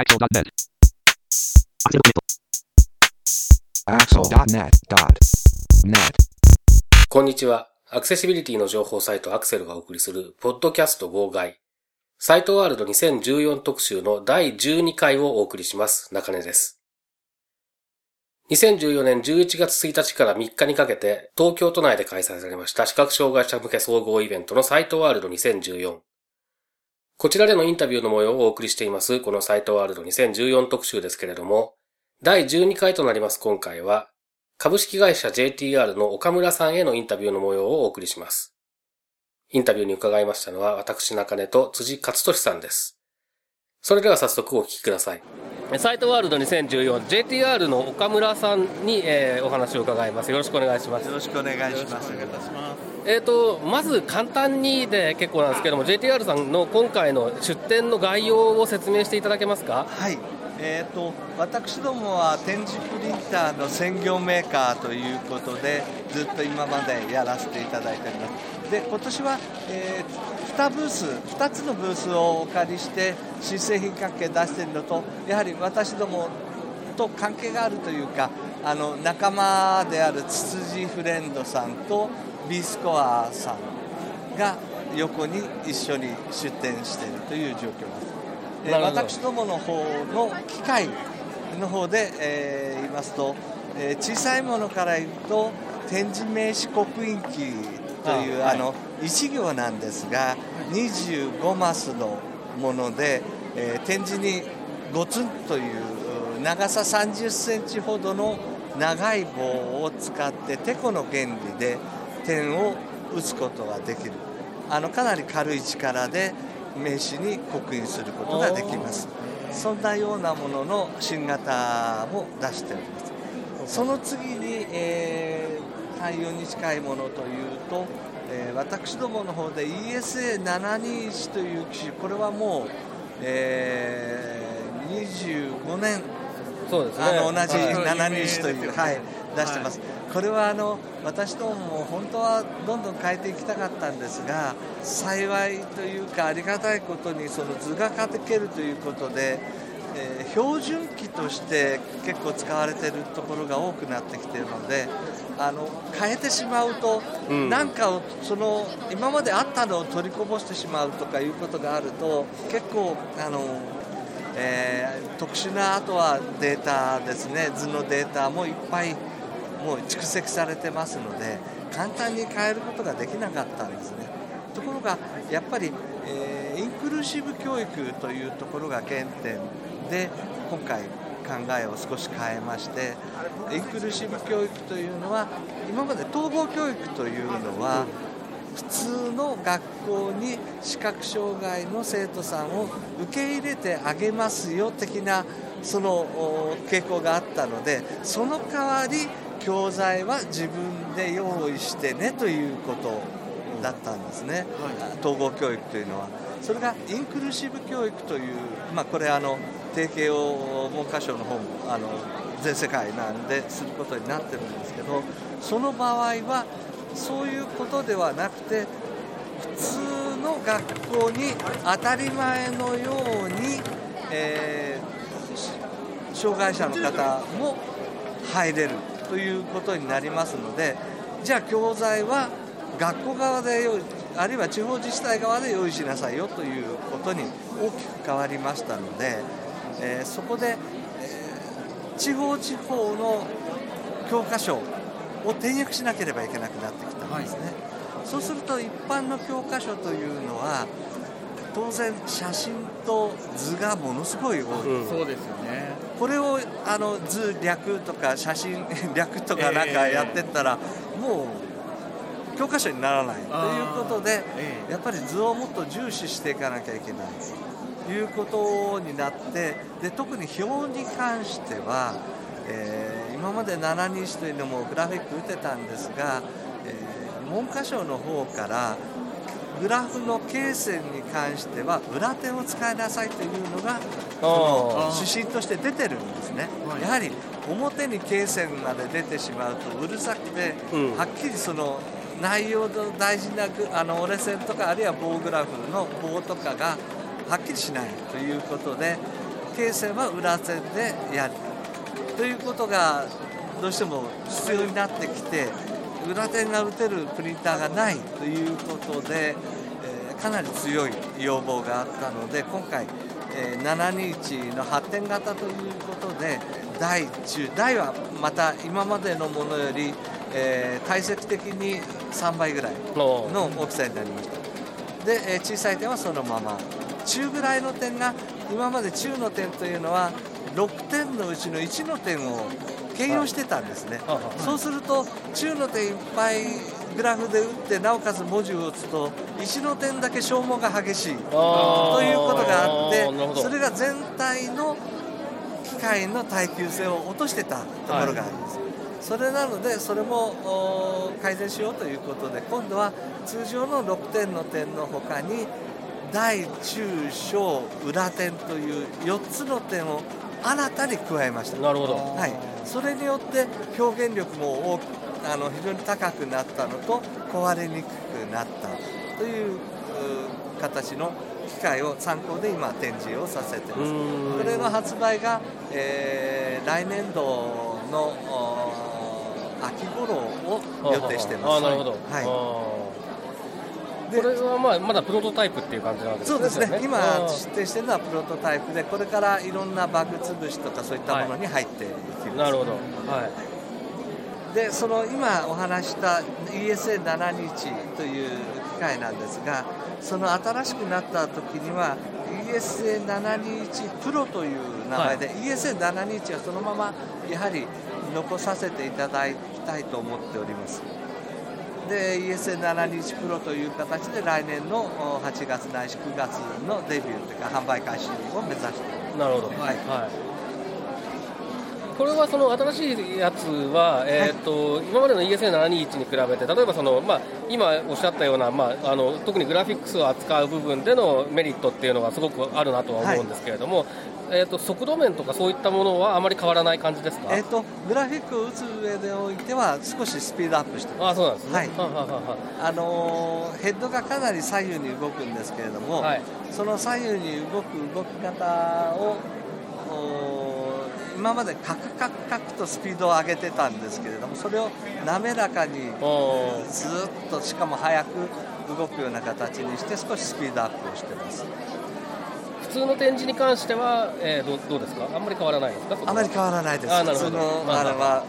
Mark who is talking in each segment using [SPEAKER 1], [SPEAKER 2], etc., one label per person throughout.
[SPEAKER 1] Axel.net.
[SPEAKER 2] Axel.net.net.
[SPEAKER 3] こんにちは。アクセシビリティの情報サイトアクセルがお送りする、ポッドキャスト号外。サイトワールド2014特集の第12回をお送りします。中根です。2014年11月1日から3日にかけて、東京都内で開催されました視覚障害者向け総合イベントのサイトワールド2014。こちらでのインタビューの模様をお送りしています、このサイトワールド2014特集ですけれども、第12回となります今回は、株式会社 JTR の岡村さんへのインタビューの模様をお送りします。インタビューに伺いましたのは私中根と辻勝利さんです。それでは早速お聞きください。サイトワールド 2014JTR の岡村さんに、えーお話を伺います。よろしくお願いします
[SPEAKER 4] よ。ろしくお願いします。
[SPEAKER 3] えーとまず簡単にで結構なんですけども JTR さんの今回の出展の概要を説明していただけますか？
[SPEAKER 4] はい。えー、と私どもは展示プリンターの専業メーカーということでずっと今までやらせていただいております。で今年は、え2ブース2つのブースをお借りして新製品関係出しているのとやはり私どもと関係があるというかあの仲間であるツツジフレンドさんと B スコアさんが横に一緒に出展しているという状況です。えー私どもの方の機械の方で、えー言いますと、えー小さいものから言うと展示名刺刻印機という
[SPEAKER 3] あ
[SPEAKER 4] あ、の1行なんですが25マスのもので、えー展示にゴツンというう長さ30センチほどの長い棒を使っててこの原理で点を打つことができる。あのかなり軽い力で名刺に刻印することができます。そんなようなものの新型も出しております。その次に、えー対応に近いものというと、えー私どもの方で ESA721 という機種これはもう、えー25年
[SPEAKER 3] そうですね。
[SPEAKER 4] あの同じ
[SPEAKER 3] はい
[SPEAKER 4] 721という、はい、出してます、これはあの私どもも本当はどんどん変えていきたかったんですが幸いというかありがたいことにその図が書けるということで、えー標準機として結構使われているところが多くなってきているのであの変えてしまうと、
[SPEAKER 3] うん。
[SPEAKER 4] なんかをその今まであったのを取りこぼしてしまうとかいうことがあると結構あのえー特殊なあとはデータですね。図のデータもいっぱいもう蓄積されてますので簡単に変えることができなかったんですね。ところがやっぱり、えーインクルーシブ教育というところが原点で今回考えを少し変えましてインクルーシブ教育というのは今まで統合教育というのは普通の学校に視覚障害の生徒さんを受け入れてあげますよ的なそのお傾向があったのでその代わり教材は自分で用意してねということだったんですね、統合教育というのは。それがインクルーシブ教育という、まあ、これあの提携を文科省の方もあの全世界なんですることになってるんですけどその場合はそういうことではなくて普通の学校に当たり前のように、えー障害者の方も入れるということになりますのでじゃあ教材は学校側で用意あるいは地方自治体側で用意しなさいよということに大きく変わりましたので、えーそこで、えー地方地方の教科書を転訳しなければいけなくなってきたんですね、そうすると一般の教科書というのは当然写真と図がものすごい多い、
[SPEAKER 3] うん。
[SPEAKER 5] そうですよね。
[SPEAKER 4] これをあの図略とか写真 略とかなんかやってったら、もう教科書にならない。ということで、
[SPEAKER 5] ええ。
[SPEAKER 4] やっぱり図をもっと重視していかなきゃいけないということになってで特に表に関しては、えー今まで721というのもグラフィック打てたんですが、えー文科省の方からグラフの経線に関しては裏手を使いなさいというのが指針として出てるんですね、
[SPEAKER 5] はい。
[SPEAKER 4] やはり表に経線まで出てしまうとうるさくて、
[SPEAKER 3] うん。
[SPEAKER 4] はっきりその内容の大事なグあの折れ線とかあるいは棒グラフの棒とかがはっきりしないということで、形線は裏線でやるということがどうしても必要になってきて裏点が打てるプリンターがないということで、えー、かなり強い要望があったので今回、えー、721の発展型ということで大中大はまた今までのものより、えー、体積的に3倍ぐらいの大きさになりました。で、え、小さい点はそのまま。中ぐらいの点が今まで中の点というのは6点のうちの1の点を兼用してたんですね、そうすると中の点いっぱいグラフで打ってなおかつ文字を打つと1の点だけ消耗が激しいということがあってそれが全体の機械の耐久性を落としてたところがあります、はい、それなのでそれも改善しようということで今度は通常の6点の点のほかに大中小裏点という4つの点を新たに加えました。
[SPEAKER 3] なるほど、
[SPEAKER 4] はい、それによって表現力も大きあの非常に高くなったのと壊れにくくなったという形の機械を参考で今展示をさせてます。これの発売が、えー、来年度の秋頃を予定してます。
[SPEAKER 3] あなるほど、はいこれはまあまだプロトタイプっていう感じなんです
[SPEAKER 4] ね。そうですね。今出展してるのはプロトタイプで、これからいろんなバグ潰しとかそういったものに入っていきます。
[SPEAKER 3] なるほど。はい。
[SPEAKER 4] で、その今お話した ESA721 という機械なんですが、その新しくなった時には ESA721 プロという名前で、はい、ESA721 はそのままやはり残させていただきたいと思っております。で ESN721 プロという形で来年の8月ないし9月のデビューというか販売開始を目指して。
[SPEAKER 3] なるほど、はい、はい。これはその新しいやつは、えーと、はい、今までの ESA721 に比べて、例えばその、まあ、今おっしゃったような、まあ、あの特にグラフィックスを扱う部分でのメリットっていうのがすごくあるなとは思うんですけれども、はい、えーと、速度面とかそういったものはあまり変わらない感じですか、
[SPEAKER 4] えーと、グラフィックを打つ上でおいては少しスピードアップして
[SPEAKER 3] ます。あそうなんですね、
[SPEAKER 4] はい。あのー、ヘッドがかなり左右に動くんですけれども、はい、その左右に動く動き方を今までカクカクカクとスピードを上げてたんですけれどもそれを滑らかにずっとしかも速く動くような形にして少しスピードアップをしてます。
[SPEAKER 3] 普通の展示に関しては、えー、どどうですか？あんまり変わらないですか？
[SPEAKER 4] あまり変わらないです。あなるほど。あれは。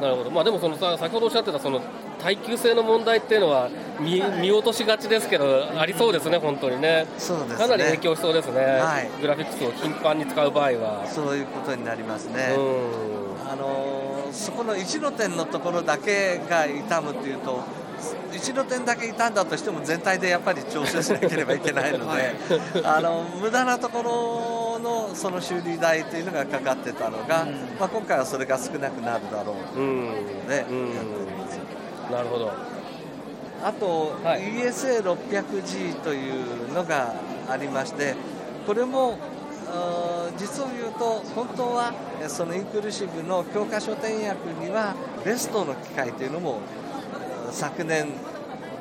[SPEAKER 3] なるほど。まあでもそのさ先ほどおっしゃってたその耐久性の問題っていうのは見見落としがちですけど、ありそうですね、本当にね、
[SPEAKER 4] そうですね。
[SPEAKER 3] かなり影響しそうですね、はい、グラフィックスを頻繁に使う場合は。
[SPEAKER 4] そういうことになりますね。あのそこの1の点のところだけが痛むというと、1の点だけ傷んだとしても全体でやっぱり調整しなければいけないので、はい、あの無駄なところのその修理代というのがかかってたのが、うん、まあ、今回はそれが少なくなるだろうということでやっております。
[SPEAKER 3] なるほど。
[SPEAKER 4] あと、はい、ESA600G というのがありましてこれも実を言うと本当はそのインクルーシブの教科書点訳にはベストの機械というのも昨年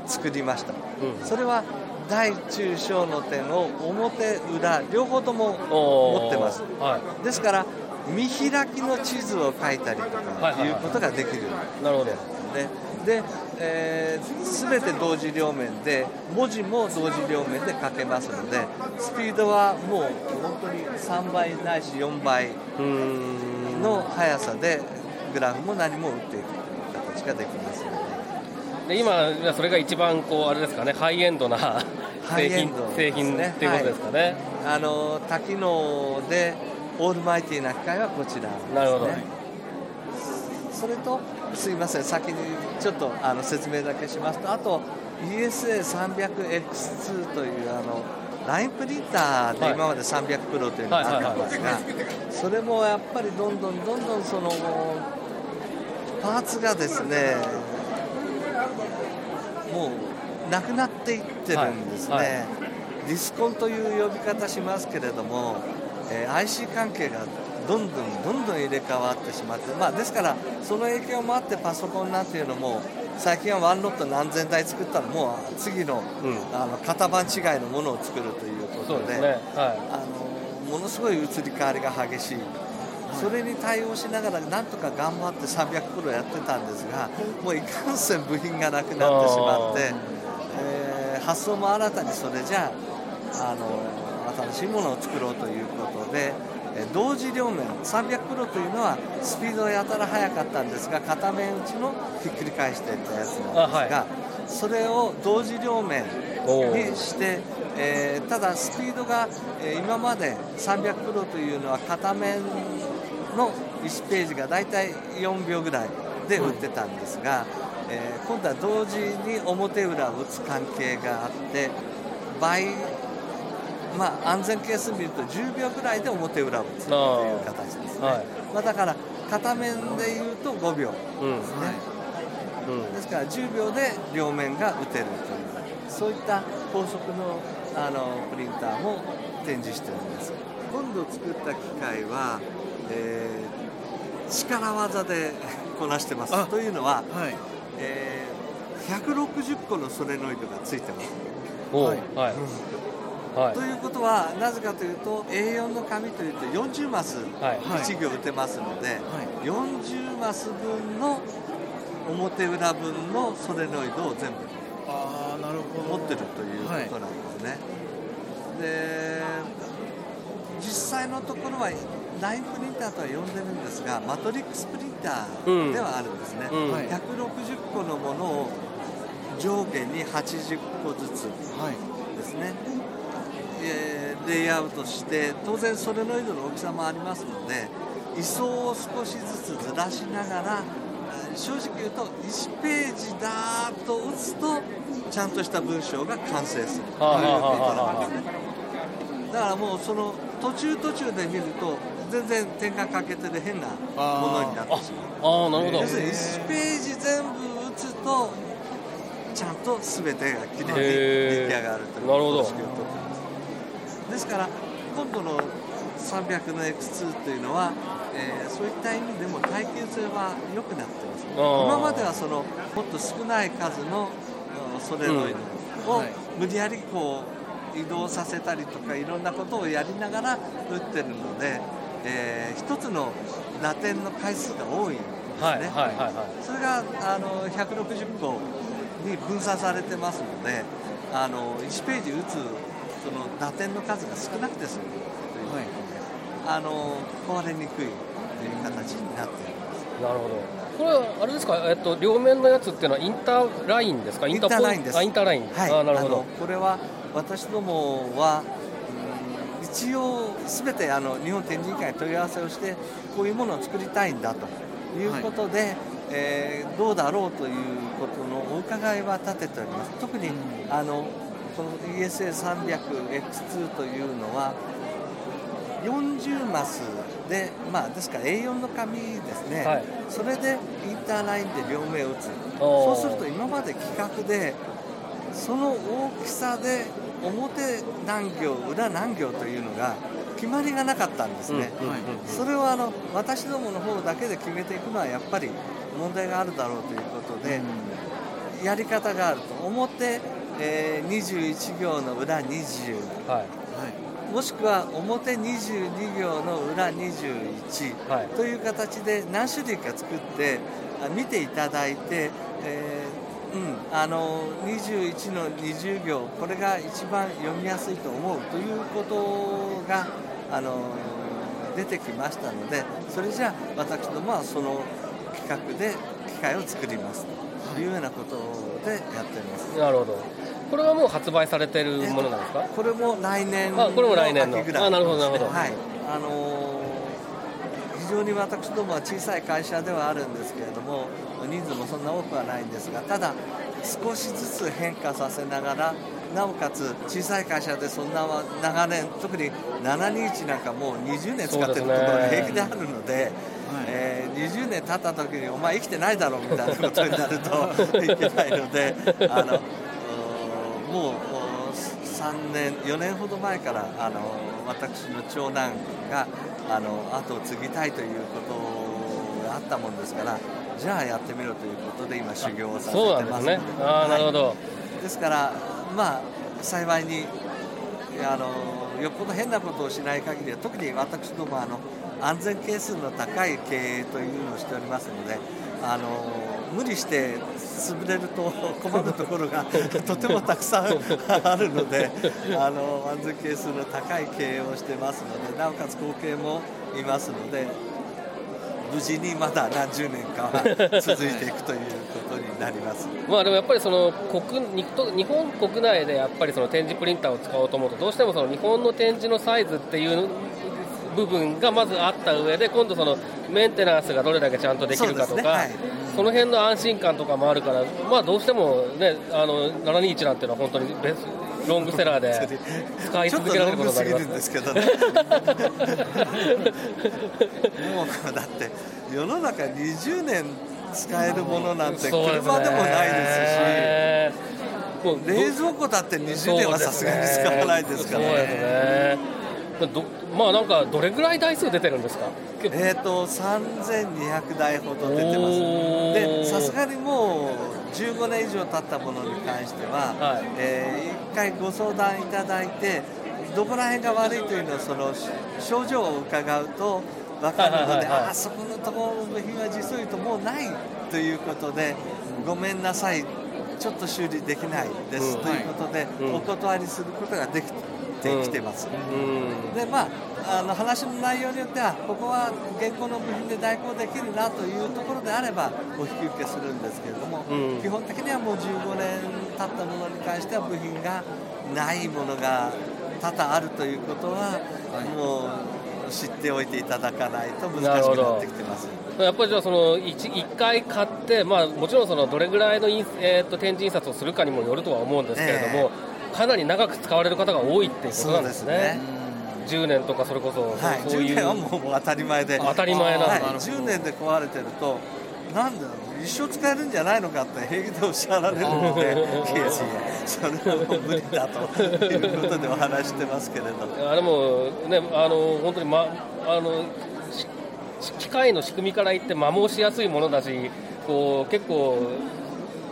[SPEAKER 4] 作りました、うん、それは大中小の点を表裏両方とも持ってます、はい、ですから見開きの地図を書いたりとかいうことができる、
[SPEAKER 3] なるほど。
[SPEAKER 4] でで、えー、全て同時両面で文字も同時両面で書けますのでスピードはもう本当に3倍ないし4倍の速さでグラフも何も打っていくという形ができます。の
[SPEAKER 3] でで今それが一番こうあれですかねハイエンドな 製品、ね、製品っていうことですかね、はい、
[SPEAKER 4] あの多機能でオールマイティーな機械はこちら、ね、
[SPEAKER 3] なるほど。
[SPEAKER 4] それとすいません先にちょっとあの説明だけしますとあと ESA300X2 というあのラインプリンターで今まで300プロというのがあったんですがそれもやっぱりどんどんどんどんそのパーツがですねもうなくなっていってるんですね、はい。はい、ディスコンという呼び方しますけれども、えー、IC 関係がどんどんどんどん入れ替わってしまって、まあ、ですからその影響もあってパソコンなんていうのも最近はワンロット何千台作ったらもう次の,、あの型番違いのものを作るということで、ね。はい、あのものすごい移り変わりが激しい。それに対応しながらなんとか頑張って300プロやってたんですがもういかんせん部品がなくなってしまって、えー、発想も新たにそれじゃあの新しいものを作ろうということで同時両面300プロというのはスピードがやたら速かったんですが片面打ちのひっくり返していったやつなんですが、はい、それを同時両面にして、えー、ただスピードが、えー、今まで300プロというのは片面の1ページが大体4秒ぐらいで打ってたんですが、えー、今度は同時に表裏を打つ関係があって倍まあ、安全係数見ると10秒ぐらいで表裏を打つという形ですね、はい、まあ、だから片面でいうと5秒ですね、うん。うん、ですから10秒で両面が打てるというそういった高速のあのプリンターも展示しております。今度作った機械は、えー、力技で こなしてます。というのは、はい。えー、160個のソレノイドがついてます。はい、はい。はい、ということはなぜかというと A4 の紙というと40マス1行打てますので、はい、40マス分の表裏分のソレノイドを全部あなるほど。持ってるということなんですね、はい、で実際のところはラインプリンターとは呼んでるんですがマトリックスプリンターではあるんですね、うん。うん、160個のものを上下に80個ずつですね、えー、レイアウトして当然ソレノイドの大きさもありますので位相を少しずつずらしながら正直言うと1ページだーっと打つとちゃんとした文章が完成する。ということなんですねだからもうその途中途中で見ると全然点が欠けてる変なものになってしまう。あなるほど。要するに1ページ全部打つとちゃんと全てがきれいに出来上がるという方式をとってですから今度の300の X2 というのは、えー、そういった意味でも耐久性は良くなってます今まではそのもっと少ない数のソレノイドを無理やりこう移動させたりとかいろんなことをやりながら打ってるので、えー、一つの打点の回数が多いんですね、はいはいはいはい、それがあの160個に分散されてますのであの1ページ打つその打点の数が少なくて済むということで、はい、あの壊れにくいという形になっています。
[SPEAKER 3] なるほど。これはあれですか、えっと、両面のやつっていうのはインターラインですか？
[SPEAKER 4] インターラインです。
[SPEAKER 3] インターライン。
[SPEAKER 4] はい。あなるほど。これは私どもは一応すべてあの日本展示会に問い合わせをしてこういうものを作りたいんだということで、はい、えー、どうだろうということのお伺いは立てております。特に、あのこの ESA300X2 というのは40マスで、まあ、ですから A4 の紙ですね、はい、それでインターラインで両目を打つ。そうすると今まで企画でその大きさで表何行裏何行というのが決まりがなかったんですね、それをあの私どもの方だけで決めていくのはやっぱり問題があるだろうということで、やり方があると表えー、21行の裏20、はい、もしくは表22行の裏21、はい、という形で何種類か作って見ていただいて、えー、うん、あの21の20行これが一番読みやすいと思うということがあの出てきましたのでそれじゃあ私どもはその企画で機械を作ります。というようなことでやっております。
[SPEAKER 3] なるほど。これはもう発売されてるものなんですか、
[SPEAKER 4] これも来年
[SPEAKER 3] のあこれも来年の、あなるほどなるほど、
[SPEAKER 4] はい。あのー、非常に私どもは小さい会社ではあるんですけれども人数もそんな多くはないんですがただ少しずつ変化させながらなおかつ小さい会社でそんな長年特に721なんかもう20年使ってるところが平気であるので。えー、20年経った時にお前生きてないだろうみたいなことになるといけないので あのもう3年4年ほど前からあの私の長男があの後を継ぎたいということがあったもんですからじゃあやってみろということで今修行をさせてます
[SPEAKER 3] なんで。すねああなるほど、
[SPEAKER 4] ですからまあ幸いにあのよっぽど変なことをしない限りは特に私どもあの安全係数の高い経営というのをしておりますのであの無理して潰れると困るところがとてもたくさんあるので あの安全係数の高い経営をしてますのでなおかつ後継もいますので無事にまだ何十年かは続いていくということになります。
[SPEAKER 3] まあでもやっぱりその国日日本国内でやっぱりその展示プリンターを使おうと思うとどうしてもその日本の展示のサイズっていう部分がまずあった上で今度そのメンテナンスがどれだけちゃんとできるかとかそ,、
[SPEAKER 4] ね。はい。
[SPEAKER 3] の辺の安心感とかもあるからまあどうしてもねあの721なんていうのは本当にベスロングセラーで 使い続けられることになり
[SPEAKER 4] グすぎるん
[SPEAKER 3] ますね
[SPEAKER 4] ですけどねもうだって世の中20年使えるものなんて車でもないですし
[SPEAKER 3] もうど
[SPEAKER 4] 冷蔵庫だって20年はさすがに使わないですから
[SPEAKER 3] ね。どまあなんかどれぐらい台数出てるんですか？
[SPEAKER 4] えー、と3200台ほど出てます。でさすがにもう15年以上経ったものに関しては、
[SPEAKER 3] はい。
[SPEAKER 4] えー一回ご相談いただいてどこら辺が悪いというのをそのし症状を伺うと分かるので、
[SPEAKER 3] はいはいはいはい。
[SPEAKER 4] あそこのところの部品は実を言うともうないということでごめんなさい。ちょっと修理できないです、
[SPEAKER 3] うん。
[SPEAKER 4] ということで、
[SPEAKER 3] うん。
[SPEAKER 4] お断りすることができてきてます。
[SPEAKER 3] うん。
[SPEAKER 4] でまあ、あの話の内容によってはここは現行の部品で代行できるなというところであればお引き受けするんですけれども、
[SPEAKER 3] うん。
[SPEAKER 4] 基本的にはもう15年経ったものに関しては部品がないものが多々あるということは、もう知っておいていただかないと難しくなってきてます。
[SPEAKER 3] やっぱりじゃあその 1, 1回買って、まあ、もちろんそのどれぐらいの印、えー、と展示印刷をするかにもよるとは思うんですけれども、かなり長く使われる方が多いっていうことなんですね。10年とかそれこそ、
[SPEAKER 4] はい、
[SPEAKER 3] そうい
[SPEAKER 4] 10年は
[SPEAKER 3] う
[SPEAKER 4] もう当たり前で。
[SPEAKER 3] 当たり前な
[SPEAKER 4] はい、10年で壊れてるとなんだろう一生使えるんじゃないのかって平気でおっしゃられるのでいやいやそれはもう無理だということでお話してますけれど
[SPEAKER 3] あでもねあの本当にまあのし機械の仕組みから言って摩耗しやすいものだしこう結構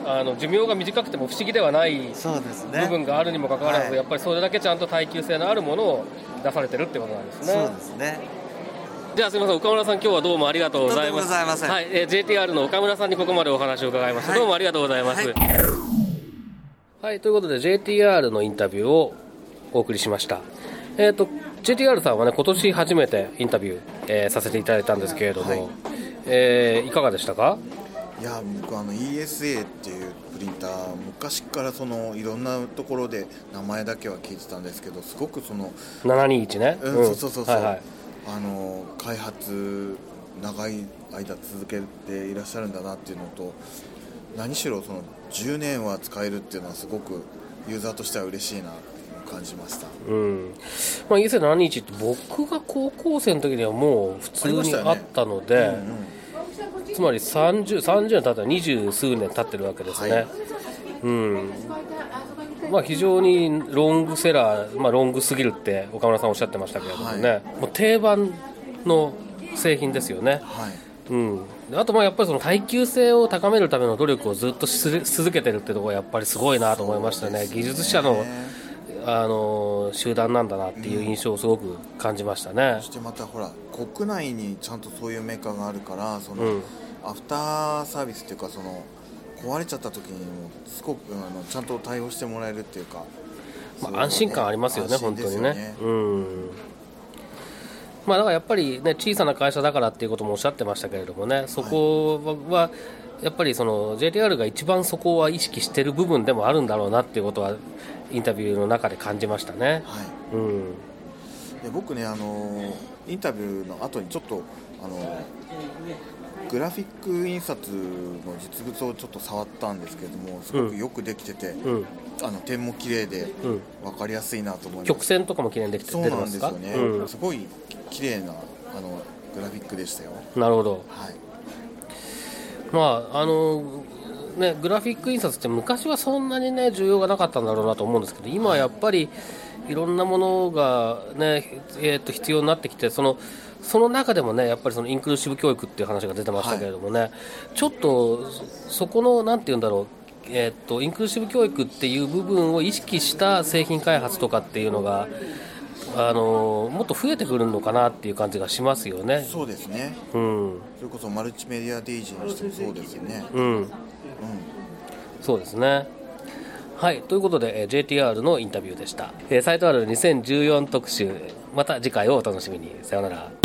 [SPEAKER 3] あの寿命が短くても不思議ではない部分があるにもかかわらず、
[SPEAKER 4] はい
[SPEAKER 3] やっぱりそれだけちゃんと耐久性のあるものを出されてるってことなんですね。
[SPEAKER 4] そうですね
[SPEAKER 3] じゃあすみません岡村さん今日はどうもありがとうございます。
[SPEAKER 4] い
[SPEAKER 3] はい、えー JTR の岡村さんにここまでお話を伺いました。
[SPEAKER 4] はい
[SPEAKER 3] どうもありがとうございます。
[SPEAKER 4] は
[SPEAKER 3] はいい、ということで JTR のインタビューをお送りしました。えっ、と JTR さんはね今年初めてインタビュー、えーさせていただいたんですけれども、
[SPEAKER 1] はい
[SPEAKER 3] えーいかがでしたか？
[SPEAKER 1] いや僕あの ESA っていうプリンター昔からそのいろんなところで名前だけは聞いてたんですけどすごくその、
[SPEAKER 3] 721ね？
[SPEAKER 1] うんそうそうそうそう、
[SPEAKER 3] はいはい。
[SPEAKER 1] あの開発長い間続けていらっしゃるんだなっていうのと何しろその10年は使えるっていうのはすごくユーザーとしては嬉しいなと感じました
[SPEAKER 3] うん。まあ ESA721 って僕が高校生の時にはもう普通にあったので。
[SPEAKER 1] うんうん
[SPEAKER 3] つまり 30, 30年経ったら二十数年経ってるわけですね、
[SPEAKER 1] はい。
[SPEAKER 3] うん。まあ、非常にロングセラー、まあ、ロングすぎるって岡村さんおっしゃってましたけれどもね、
[SPEAKER 1] はい。
[SPEAKER 3] もう定番の製品ですよね、
[SPEAKER 1] はい。
[SPEAKER 3] うん、であとまあやっぱりその耐久性を高めるための努力をずっとし続けてるってところがやっぱりすごいなと思いましたね。技術者のあの集団なんだなっていう印象をすごく感じましたね。
[SPEAKER 1] そ。してまたほら国内にちゃんとそういうメーカーがあるからその、
[SPEAKER 3] うん
[SPEAKER 1] アフターサービスっていうかその壊れちゃった時にもすごくあのちゃんと対応してもらえるっていうか、
[SPEAKER 3] まあ、安心感ありますよね、
[SPEAKER 1] 安心
[SPEAKER 3] 本当にね。うん。まあ、だからやっぱり、ね、小さな会社だからっていうこともおっしゃってましたけれどもね、そこはやっぱりその JTR が一番そこは意識してる部分でもあるんだろうなっていうことは、インタビューの中で感じましたね。
[SPEAKER 1] はい。
[SPEAKER 3] うん。
[SPEAKER 1] で僕ねあのインタビューの後にちょっとあのグラフィック印刷の実物をちょっと触ったんですけどもすごくよくできてて、
[SPEAKER 3] うん。
[SPEAKER 1] あの点も綺麗で
[SPEAKER 3] うん、
[SPEAKER 1] 分かりやすいなと思います。
[SPEAKER 3] 曲線とかも綺麗にできて
[SPEAKER 1] そうなんですよね、
[SPEAKER 3] うん。
[SPEAKER 1] すごい綺麗なあのグラフィックでしたよ。
[SPEAKER 3] なるほど、
[SPEAKER 1] はい。
[SPEAKER 3] まああのね、グラフィック印刷って昔はそんなに、ね、需要がなかったんだろうなと思うんですけど今はやっぱりいろんなものが、ねえー、と必要になってきてそのその中でもねやっぱりそのインクルーシブ教育っていう話が出てましたけれどもね、はい、ちょっとそこのなんて言うんだろうえー、っとインクルーシブ教育っていう部分を意識した製品開発とかっていうのがあのもっと増えてくるのかなっていう感じがしますよね。
[SPEAKER 1] そうですね。
[SPEAKER 3] うん。
[SPEAKER 1] それこそマルチメディア DJ にしてもそうですよね。
[SPEAKER 3] うん。うん。そうですね。はい。ということで、え JTR のインタビューでした。えー、サイト R 2014特集、また次回をお楽しみに。さようなら。